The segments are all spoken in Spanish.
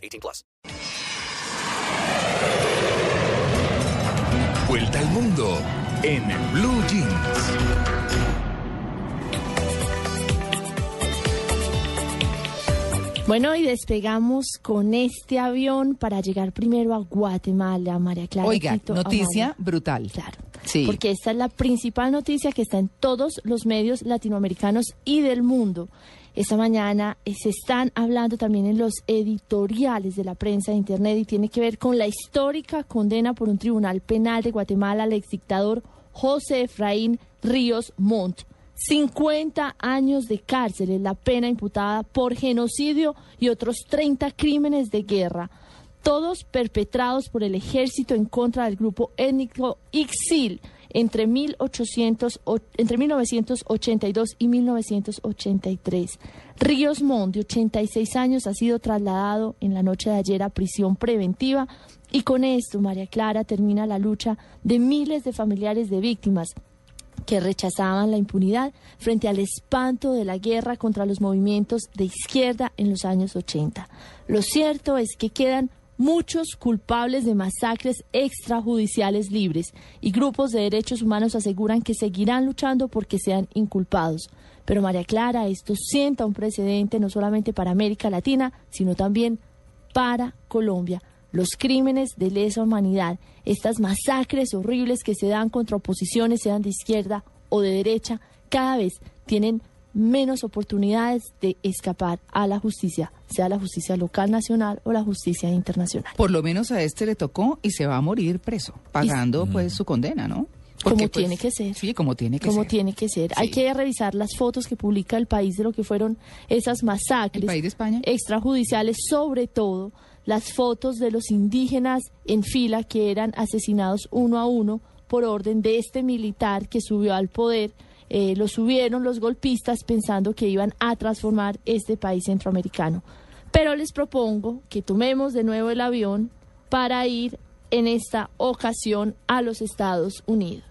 18 plus. Vuelta al mundo en Blue Jeans. Bueno, y despegamos con este avión para llegar primero a Guatemala, María Clara. Oiga, Quito, noticia brutal. Claro. Sí. Porque esta es la principal noticia que está en todos los medios latinoamericanos y del mundo. Esta mañana eh, se están hablando también en los editoriales de la prensa de Internet y tiene que ver con la histórica condena por un tribunal penal de Guatemala al exdictador José Efraín Ríos Montt. 50 años de cárcel es la pena imputada por genocidio y otros 30 crímenes de guerra, todos perpetrados por el ejército en contra del grupo étnico Ixil entre, 1800, o- entre 1982 y 1983. Ríos Montt, de 86 años, ha sido trasladado en la noche de ayer a prisión preventiva y con esto, María Clara, termina la lucha de miles de familiares de víctimas que rechazaban la impunidad frente al espanto de la guerra contra los movimientos de izquierda en los años 80. Lo cierto es que quedan muchos culpables de masacres extrajudiciales libres y grupos de derechos humanos aseguran que seguirán luchando porque sean inculpados. Pero María Clara, esto sienta un precedente no solamente para América Latina, sino también para Colombia. Los crímenes de lesa humanidad, estas masacres horribles que se dan contra oposiciones, sean de izquierda o de derecha, cada vez tienen menos oportunidades de escapar a la justicia, sea la justicia local, nacional o la justicia internacional. Por lo menos a este le tocó y se va a morir preso, pagando pues su condena, ¿no? Como pues, tiene que ser. Sí, como tiene que como ser. tiene que ser. Hay que revisar las fotos que publica el país de lo que fueron esas masacres ¿El país de España? extrajudiciales, sobre todo las fotos de los indígenas en fila que eran asesinados uno a uno por orden de este militar que subió al poder. Eh, lo subieron los golpistas pensando que iban a transformar este país centroamericano. Pero les propongo que tomemos de nuevo el avión para ir en esta ocasión a los Estados Unidos.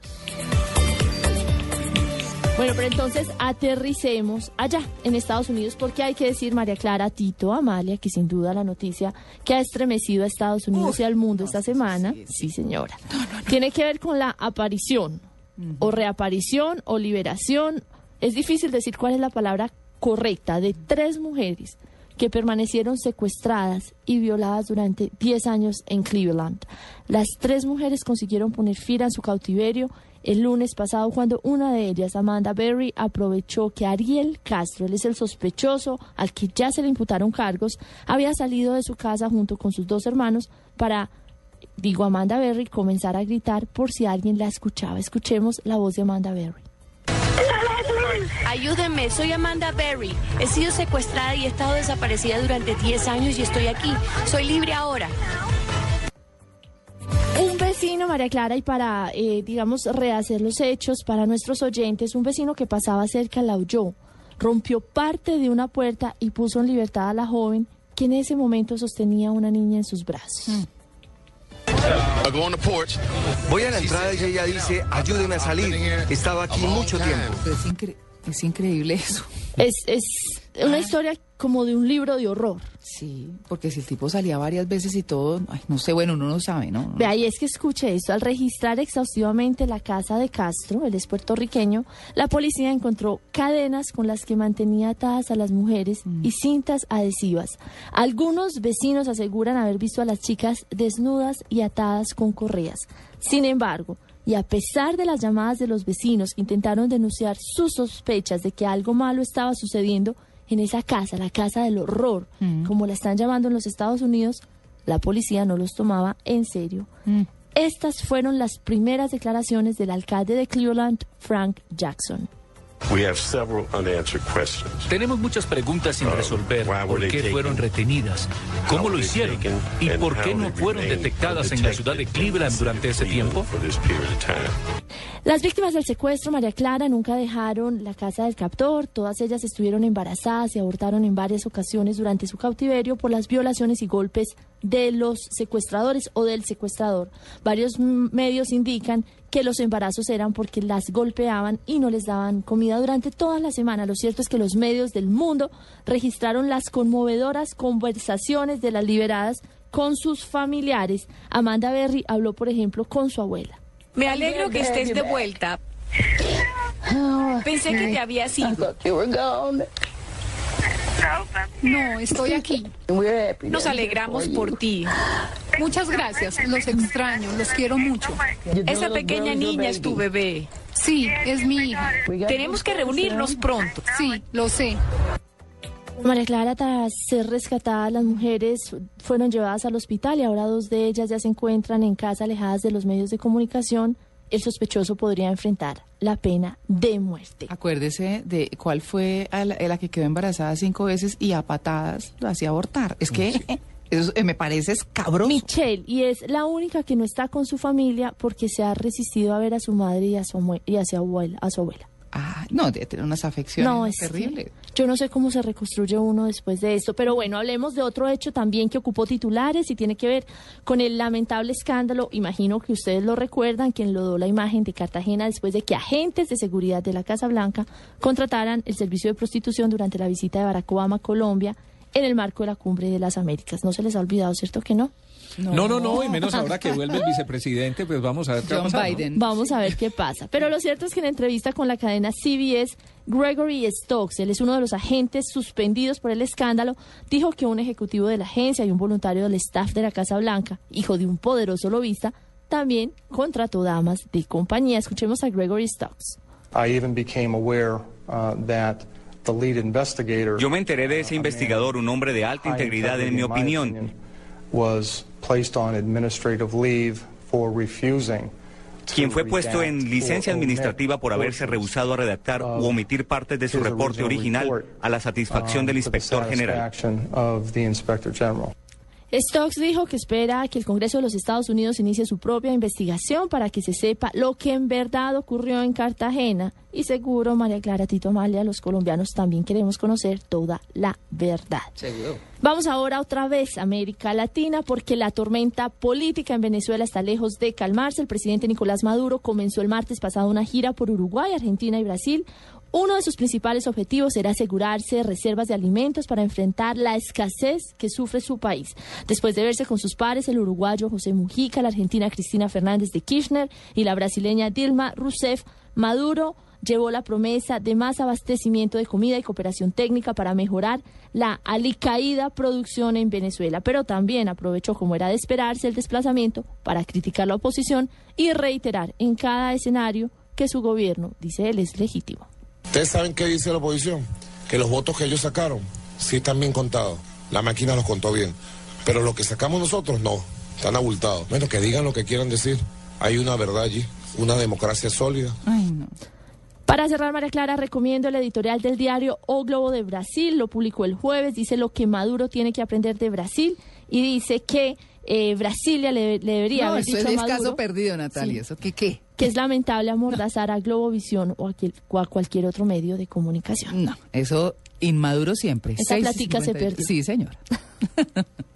Bueno, pero entonces aterricemos allá, en Estados Unidos, porque hay que decir, María Clara, Tito, Amalia, que sin duda la noticia que ha estremecido a Estados Unidos y al mundo esta semana, sí, señora, tiene que ver con la aparición, o reaparición, o liberación, es difícil decir cuál es la palabra correcta, de tres mujeres que permanecieron secuestradas y violadas durante 10 años en Cleveland. Las tres mujeres consiguieron poner fin a su cautiverio el lunes pasado cuando una de ellas, Amanda Berry, aprovechó que Ariel Castro, él es el sospechoso al que ya se le imputaron cargos, había salido de su casa junto con sus dos hermanos para, digo Amanda Berry, comenzar a gritar por si alguien la escuchaba. Escuchemos la voz de Amanda Berry. Ayúdenme, soy Amanda Berry. He sido secuestrada y he estado desaparecida durante 10 años y estoy aquí. Soy libre ahora. Un vecino, María Clara, y para, eh, digamos, rehacer los hechos para nuestros oyentes, un vecino que pasaba cerca la oyó, rompió parte de una puerta y puso en libertad a la joven que en ese momento sostenía a una niña en sus brazos. I Voy a la entrada y ella dice, ayúdeme a salir. Estaba aquí mucho tiempo. Es, incre- es increíble eso. Es, es una historia como de un libro de horror. Sí, porque si el tipo salía varias veces y todo, ay, no sé, bueno, uno no sabe, ¿no? Vea, y es que escuche esto, al registrar exhaustivamente la casa de Castro, él es puertorriqueño, la policía encontró cadenas con las que mantenía atadas a las mujeres y cintas adhesivas. Algunos vecinos aseguran haber visto a las chicas desnudas y atadas con correas. Sin embargo, y a pesar de las llamadas de los vecinos que intentaron denunciar sus sospechas de que algo malo estaba sucediendo en esa casa, la casa del horror, como la están llamando en los Estados Unidos, la policía no los tomaba en serio. Estas fueron las primeras declaraciones del alcalde de Cleveland, Frank Jackson. We have several unanswered questions. Tenemos muchas preguntas sin resolver. ¿Por qué fueron retenidas? ¿Cómo lo hicieron? ¿Y por qué no fueron detectadas en la ciudad de Cleveland durante ese tiempo? Las víctimas del secuestro, María Clara, nunca dejaron la casa del captor. Todas ellas estuvieron embarazadas y abortaron en varias ocasiones durante su cautiverio por las violaciones y golpes de los secuestradores o del secuestrador. Varios medios indican que los embarazos eran porque las golpeaban y no les daban comida durante toda la semana. Lo cierto es que los medios del mundo registraron las conmovedoras conversaciones de las liberadas con sus familiares. Amanda Berry habló, por ejemplo, con su abuela. Me alegro que estés de vuelta. Pensé que te habías ido. No, estoy aquí. Nos alegramos por ti. Muchas gracias. Los extraño, los quiero mucho. Esa pequeña niña es tu bebé. Sí, es mi hija. Tenemos que reunirnos pronto. Sí, lo sé. María Clara, tras ser rescatadas, las mujeres fueron llevadas al hospital y ahora dos de ellas ya se encuentran en casa alejadas de los medios de comunicación. El sospechoso podría enfrentar la pena de muerte. Acuérdese de cuál fue a la, a la que quedó embarazada cinco veces y a patadas lo hacía abortar. Es que eso eh, me parece escabroso. Michelle, y es la única que no está con su familia porque se ha resistido a ver a su madre y a su, y a su abuela. A su abuela. No, debe tener unas afecciones No, terribles. yo no sé cómo se reconstruye uno después de esto, pero bueno, hablemos de otro hecho también que ocupó titulares y tiene que ver con el lamentable escándalo, imagino que ustedes lo recuerdan, quien lodó la imagen de Cartagena después de que agentes de seguridad de la Casa Blanca contrataran el servicio de prostitución durante la visita de Barack Obama a Colombia en el marco de la Cumbre de las Américas. No se les ha olvidado, ¿cierto que no? No, no, no, y menos ahora que vuelve el vicepresidente, pues vamos a ver qué John pasar, ¿no? Biden. Vamos a ver qué pasa. Pero lo cierto es que en entrevista con la cadena CBS, Gregory Stokes, él es uno de los agentes suspendidos por el escándalo, dijo que un ejecutivo de la agencia y un voluntario del staff de la Casa Blanca, hijo de un poderoso lobista, también contrató damas de compañía. Escuchemos a Gregory Stokes. I even became aware uh, that the lead investigator. Yo me enteré de ese uh, investigador, un hombre de alta integridad, en mi opinión. opinion, Was placed on administrative leave for refusing. quien fue puesto en licencia administrativa por haberse rehusado a redactar u omitir partes de su reporte original a la satisfacción um, del inspector general. Stokes dijo que espera que el Congreso de los Estados Unidos inicie su propia investigación para que se sepa lo que en verdad ocurrió en Cartagena. Y seguro, María Clara Tito Amalia, los colombianos también queremos conocer toda la verdad. Seguro. Vamos ahora otra vez a América Latina porque la tormenta política en Venezuela está lejos de calmarse. El presidente Nicolás Maduro comenzó el martes pasado una gira por Uruguay, Argentina y Brasil. Uno de sus principales objetivos era asegurarse reservas de alimentos para enfrentar la escasez que sufre su país. Después de verse con sus pares, el uruguayo José Mujica, la argentina Cristina Fernández de Kirchner y la brasileña Dilma Rousseff, Maduro llevó la promesa de más abastecimiento de comida y cooperación técnica para mejorar la alicaída producción en Venezuela, pero también aprovechó, como era de esperarse, el desplazamiento para criticar la oposición y reiterar en cada escenario que su gobierno, dice él, es legítimo. ¿Ustedes saben qué dice la oposición? Que los votos que ellos sacaron sí están bien contados. La máquina los contó bien. Pero lo que sacamos nosotros no. Están abultados. Bueno, que digan lo que quieran decir. Hay una verdad allí. Una democracia sólida. Ay, no. Para cerrar, María Clara, recomiendo el editorial del diario O Globo de Brasil, lo publicó el jueves, dice lo que Maduro tiene que aprender de Brasil y dice que eh, Brasilia le, le debería No, haber eso dicho es caso perdido, Natalia. Sí. ¿Eso qué qué? que es lamentable amordazar a Globovisión o a, o a cualquier otro medio de comunicación. No, eso inmaduro siempre. Esa plática se 6:51. perdió. Sí, señora.